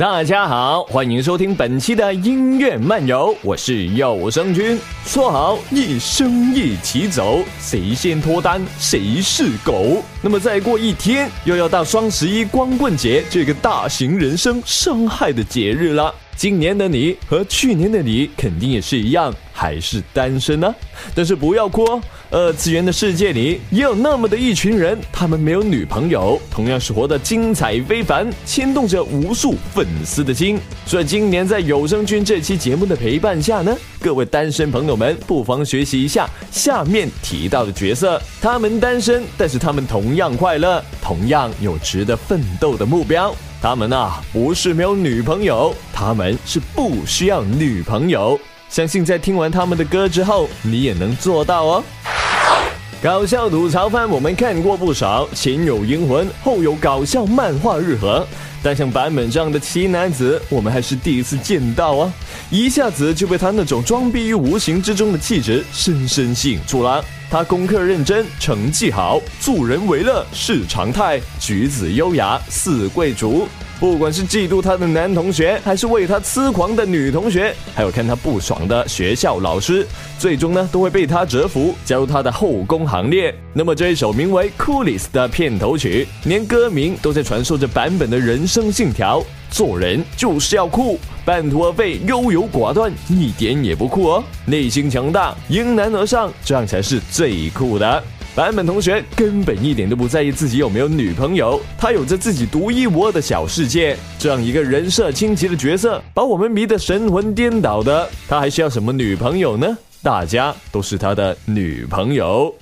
大家好，欢迎收听本期的音乐漫游，我是有声君。说好一生一起走，谁先脱单谁是狗。那么再过一天，又要到双十一光棍节这个大型人生伤害的节日了。今年的你和去年的你肯定也是一样，还是单身呢？但是不要哭哦，二次元的世界里也有那么的一群人，他们没有女朋友，同样是活得精彩非凡，牵动着无数粉丝的心。所以今年在有声君这期节目的陪伴下呢，各位单身朋友们不妨学习一下下面提到的角色，他们单身，但是他们同样快乐，同样有值得奋斗的目标。他们啊，不是没有女朋友，他们是不需要女朋友。相信在听完他们的歌之后，你也能做到哦。搞笑吐槽番我们看过不少，前有银魂，后有搞笑漫画日和，但像版本这样的奇男子，我们还是第一次见到啊！一下子就被他那种装逼于无形之中的气质深深吸引住了。他功课认真，成绩好，助人为乐是常态，举止优雅似贵族。不管是嫉妒他的男同学，还是为他痴狂的女同学，还有看他不爽的学校老师，最终呢都会被他折服，加入他的后宫行列。那么这一首名为《Coolest》的片头曲，连歌名都在传授着版本的人生信条：做人就是要酷，半途而废、优柔寡断一点也不酷哦。内心强大，迎难而上，这样才是最酷的。版本同学根本一点都不在意自己有没有女朋友，他有着自己独一无二的小世界。这样一个人设清奇的角色，把我们迷得神魂颠倒的，他还需要什么女朋友呢？大家都是他的女朋友。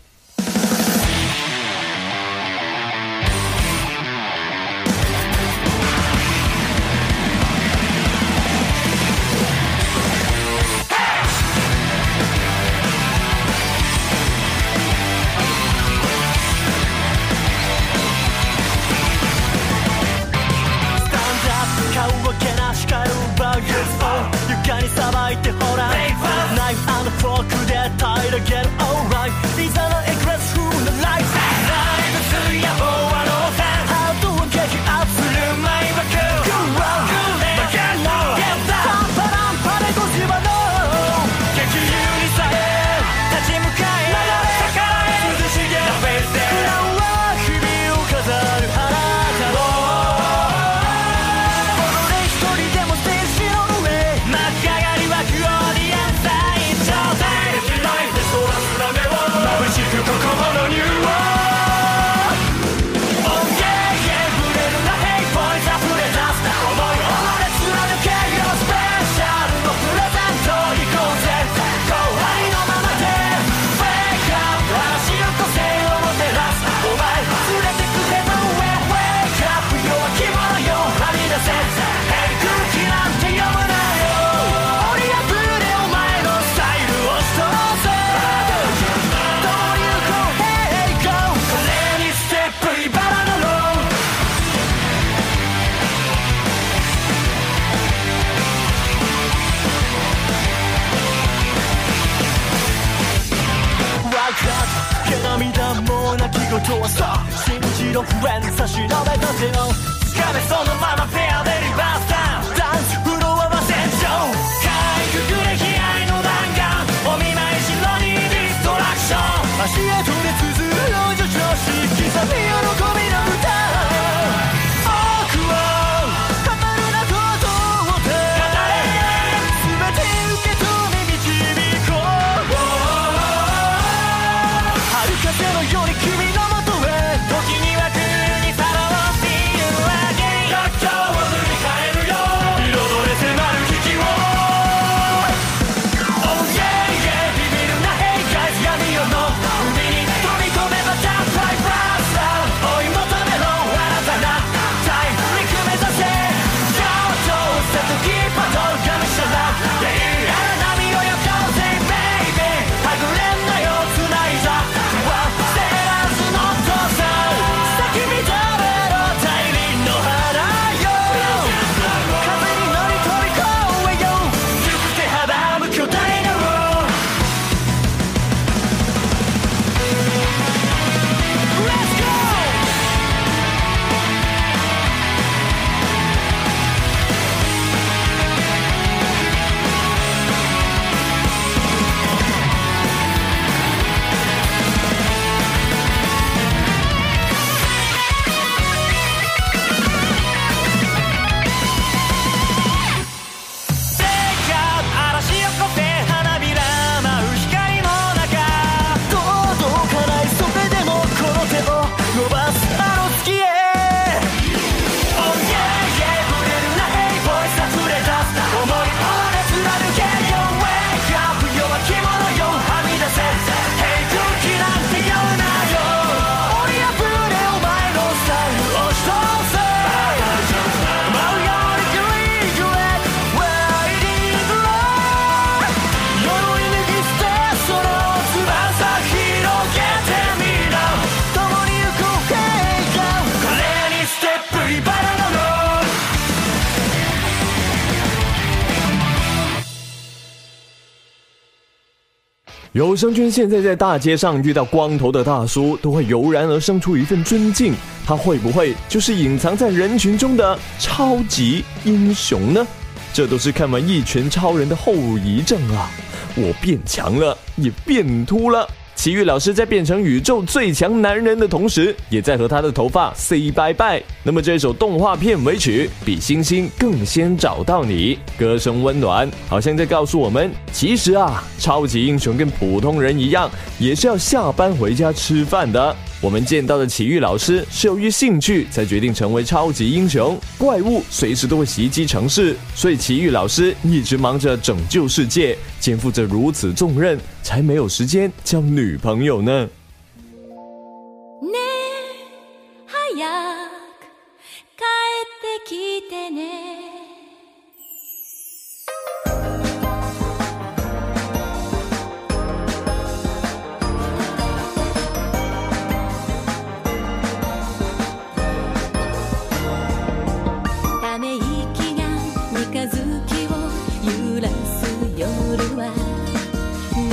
生君现在在大街上遇到光头的大叔，都会油然而生出一份尊敬。他会不会就是隐藏在人群中的超级英雄呢？这都是看完《一拳超人》的后遗症啊！我变强了，也变秃了。奇遇老师在变成宇宙最强男人的同时，也在和他的头发 say 拜拜。那么这首动画片尾曲《比星星更先找到你》，歌声温暖，好像在告诉我们：其实啊，超级英雄跟普通人一样，也是要下班回家吃饭的。我们见到的奇遇老师是由于兴趣才决定成为超级英雄。怪物随时都会袭击城市，所以奇遇老师一直忙着拯救世界，肩负着如此重任，才没有时间交女朋友呢。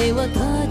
为我特。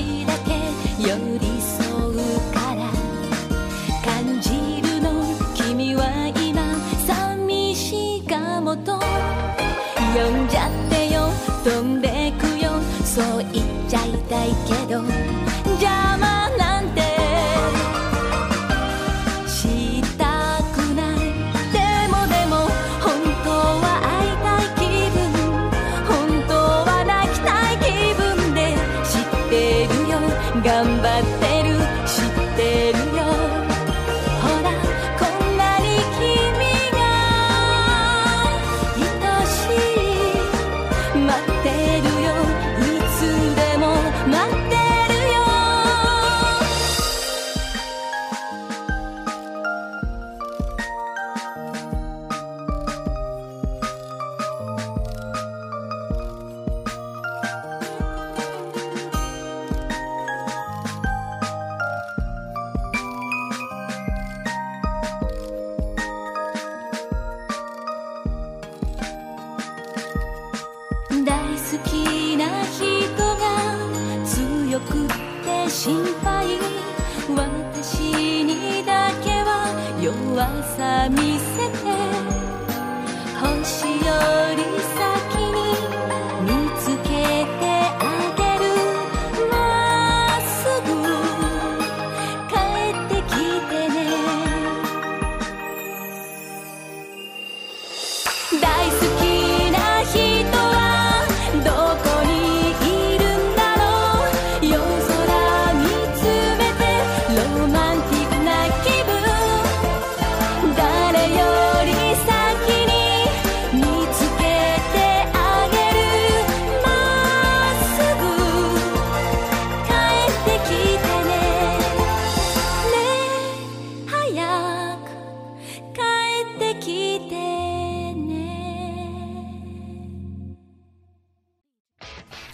しだ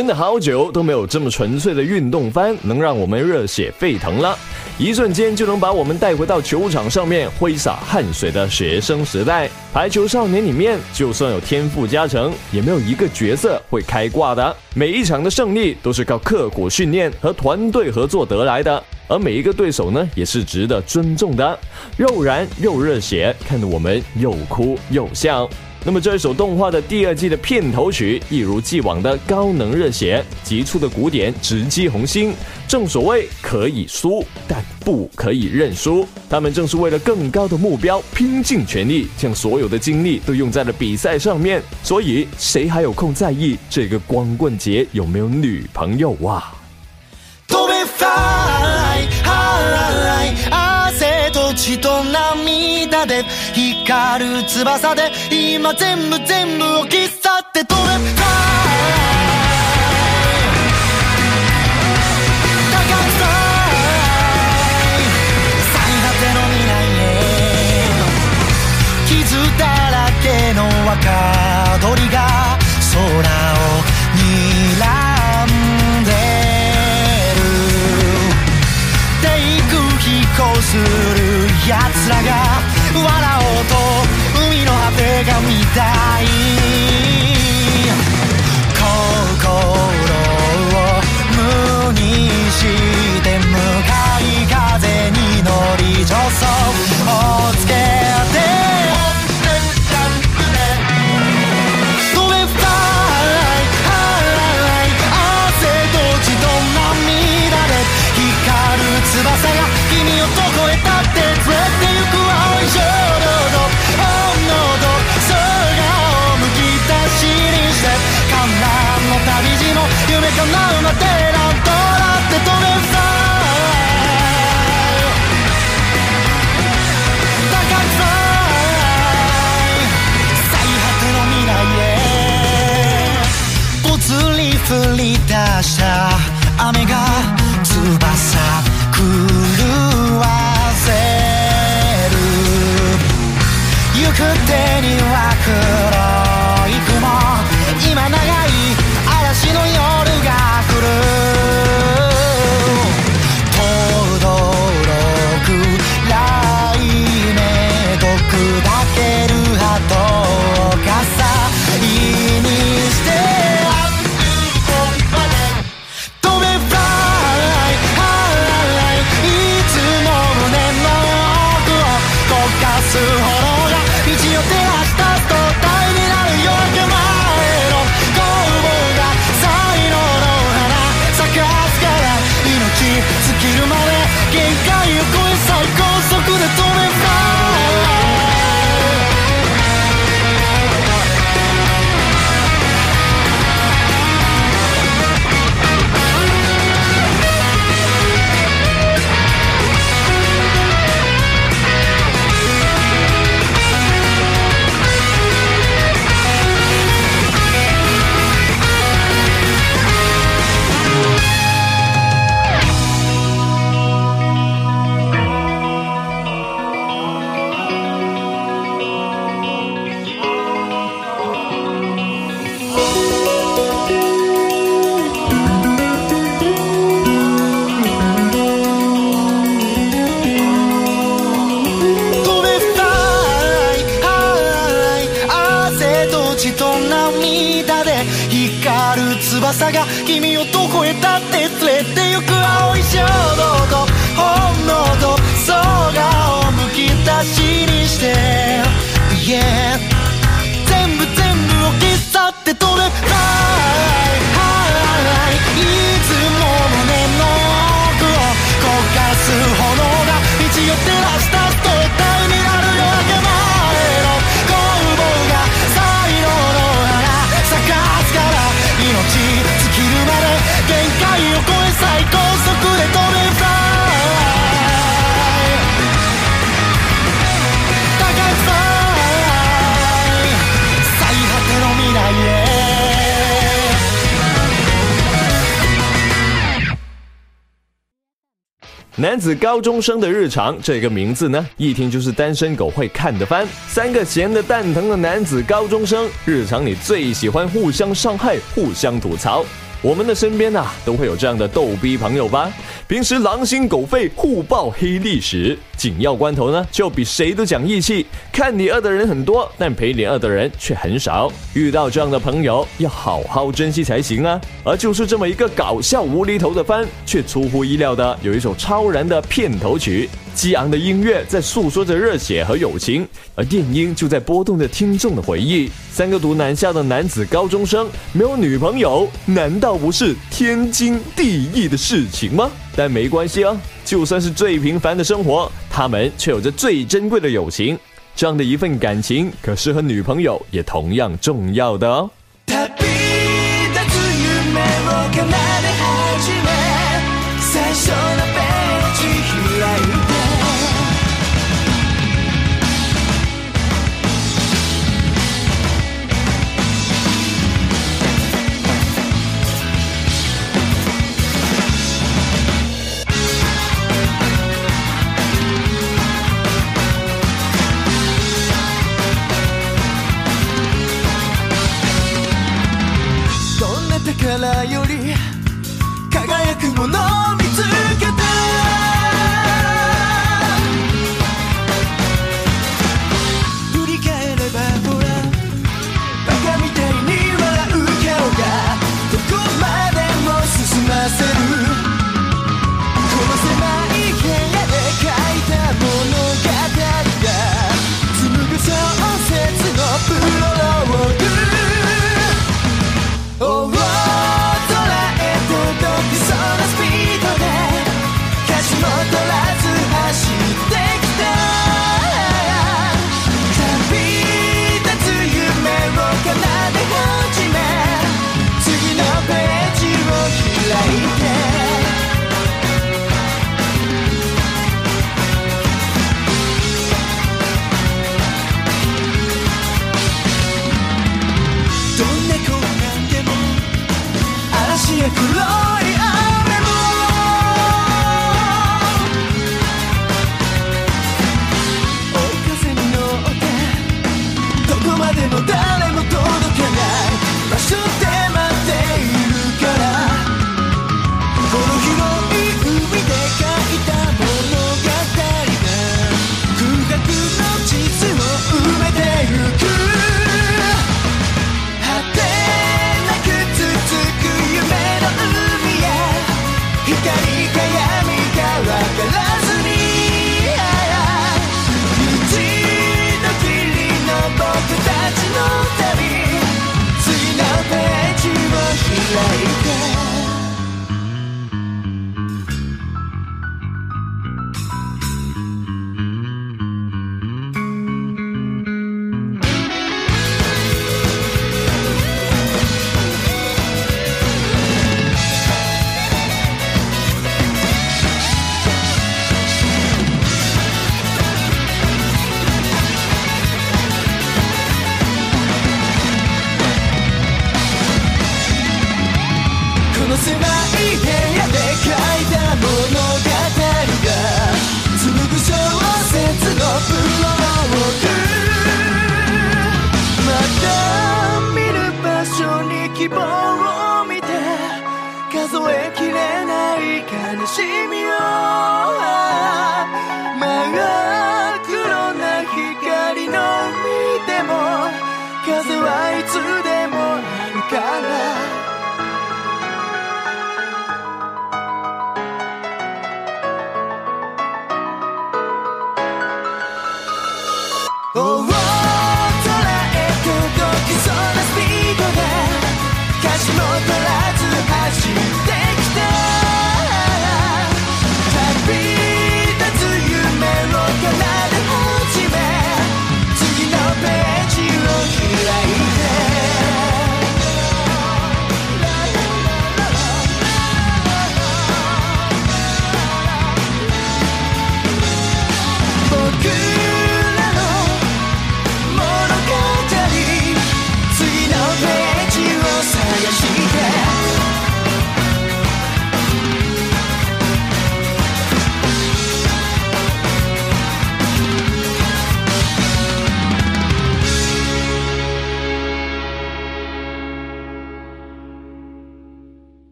真的好久都没有这么纯粹的运动番，能让我们热血沸腾了，一瞬间就能把我们带回到球场上面挥洒汗水的学生时代。排球少年里面，就算有天赋加成，也没有一个角色会开挂的。每一场的胜利都是靠刻苦训练和团队合作得来的。而每一个对手呢，也是值得尊重的。又燃又热血，看得我们又哭又笑。那么这一首动画的第二季的片头曲，一如既往的高能热血，急促的鼓点直击红心。正所谓可以输，但不可以认输。他们正是为了更高的目标拼尽全力，将所有的精力都用在了比赛上面。所以谁还有空在意这个光棍节有没有女朋友啊？血と涙で光る翼で 今全部全部を切っ去って飛べ高い最果ての未来へ。傷だらけの若鳥が空を睨んでる。低空飛行する奴らが翼が君をどこへだって連れて行く青い衝動と本能と空をむき出しにして。Yeah 全部全部を切っ去って飛べ fly high いつも胸の奥を焦がす炎が道を照らした。男子高中生的日常这个名字呢，一听就是单身狗会看的番。三个闲得蛋疼的男子高中生，日常里最喜欢互相伤害、互相吐槽。我们的身边啊，都会有这样的逗逼朋友吧？平时狼心狗肺，互爆黑历史，紧要关头呢，就比谁都讲义气。看你饿的人很多，但陪你饿的人却很少。遇到这样的朋友，要好好珍惜才行啊！而就是这么一个搞笑无厘头的番，却出乎意料的有一首超燃的片头曲。激昂的音乐在诉说着热血和友情，而电音就在拨动着听众的回忆。三个读南校的男子高中生没有女朋友，难道不是天经地义的事情吗？但没关系啊，就算是最平凡的生活，他们却有着最珍贵的友情。这样的一份感情，可是和女朋友也同样重要的哦。宝より輝くものを見つ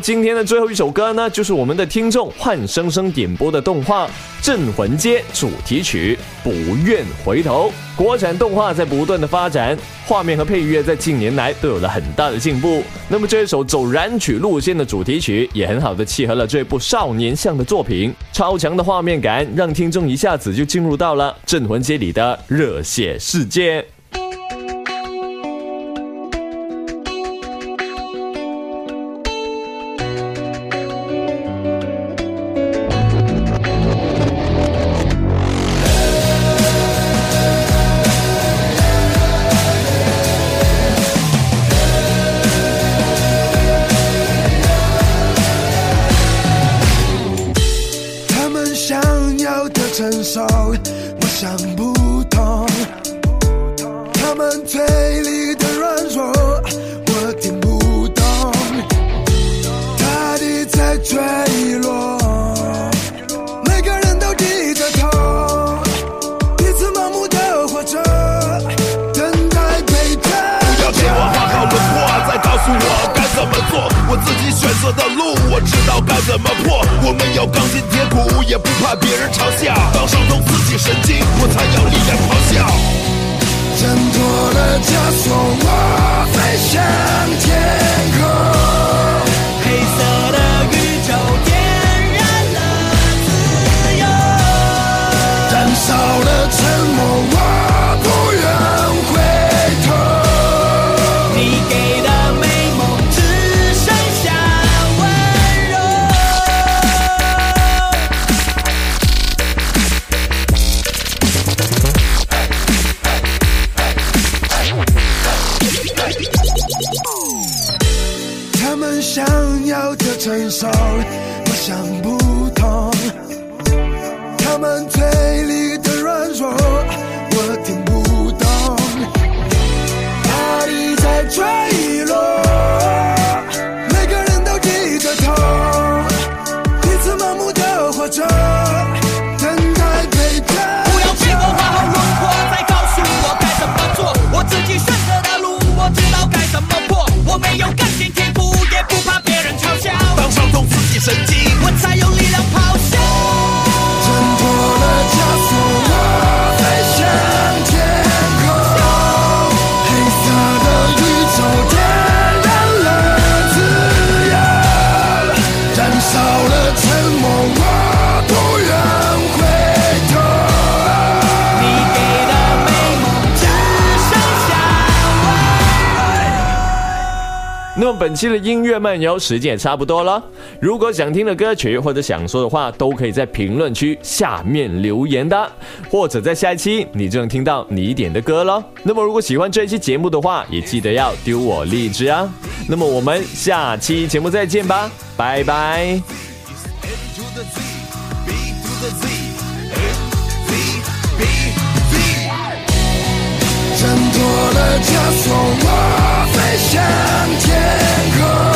今天的最后一首歌呢，就是我们的听众幻生生点播的动画《镇魂街》主题曲《不愿回头》。国产动画在不断的发展，画面和配乐在近年来都有了很大的进步。那么这一首走燃曲路线的主题曲，也很好的契合了这部少年向的作品。超强的画面感，让听众一下子就进入到了《镇魂街》里的热血世界。承受我想不通。他们嘴里的软自己选择的路，我知道该怎么破。我们要钢筋铁骨，也不怕别人嘲笑。当伤痛刺进神经，我才要力量咆哮，挣脱了枷锁，我飞向天。本期的音乐漫游时间也差不多了。如果想听的歌曲或者想说的话，都可以在评论区下面留言的，或者在下一期你就能听到你点的歌了。那么如果喜欢这一期节目的话，也记得要丢我荔枝啊。那么我们下期节目再见吧，拜拜。我的枷锁，我飞向天空。